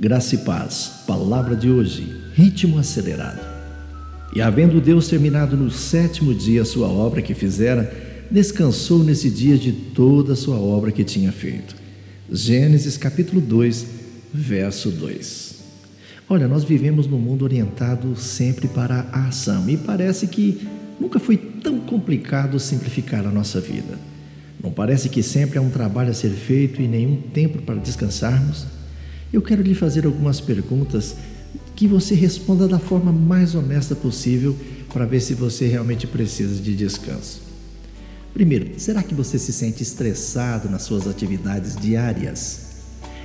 Graça e paz, palavra de hoje, ritmo acelerado. E havendo Deus terminado no sétimo dia a sua obra que fizera, descansou nesse dia de toda a sua obra que tinha feito. Gênesis capítulo 2, verso 2. Olha, nós vivemos num mundo orientado sempre para a ação e parece que nunca foi tão complicado simplificar a nossa vida. Não parece que sempre há um trabalho a ser feito e nenhum tempo para descansarmos? Eu quero lhe fazer algumas perguntas que você responda da forma mais honesta possível para ver se você realmente precisa de descanso. Primeiro, será que você se sente estressado nas suas atividades diárias?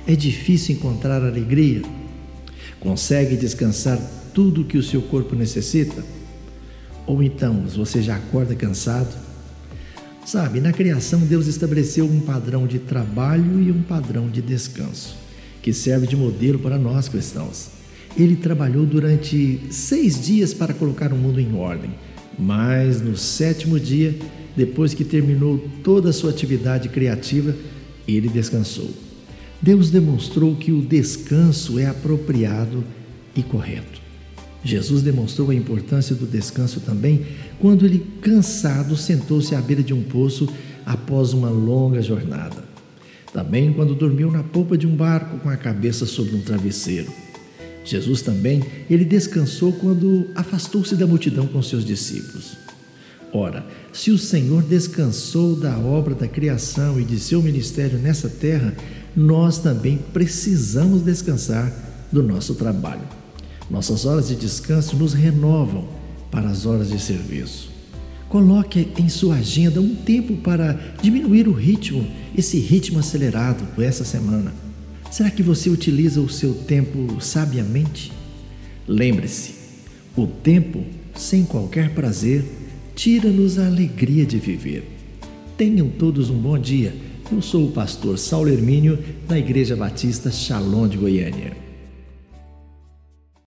É difícil encontrar alegria? Consegue descansar tudo o que o seu corpo necessita? Ou então você já acorda cansado? Sabe, na criação Deus estabeleceu um padrão de trabalho e um padrão de descanso que serve de modelo para nós cristãos. Ele trabalhou durante seis dias para colocar o mundo em ordem, mas no sétimo dia, depois que terminou toda a sua atividade criativa, ele descansou. Deus demonstrou que o descanso é apropriado e correto. Jesus demonstrou a importância do descanso também quando ele, cansado, sentou-se à beira de um poço após uma longa jornada. Também quando dormiu na polpa de um barco com a cabeça sobre um travesseiro. Jesus também, ele descansou quando afastou-se da multidão com seus discípulos. Ora, se o Senhor descansou da obra da criação e de seu ministério nessa terra, nós também precisamos descansar do nosso trabalho. Nossas horas de descanso nos renovam para as horas de serviço. Coloque em sua agenda um tempo para diminuir o ritmo, esse ritmo acelerado essa semana. Será que você utiliza o seu tempo sabiamente? Lembre-se, o tempo sem qualquer prazer tira-nos a alegria de viver. Tenham todos um bom dia. Eu sou o pastor Saulo Hermínio, da Igreja Batista Shalom de Goiânia.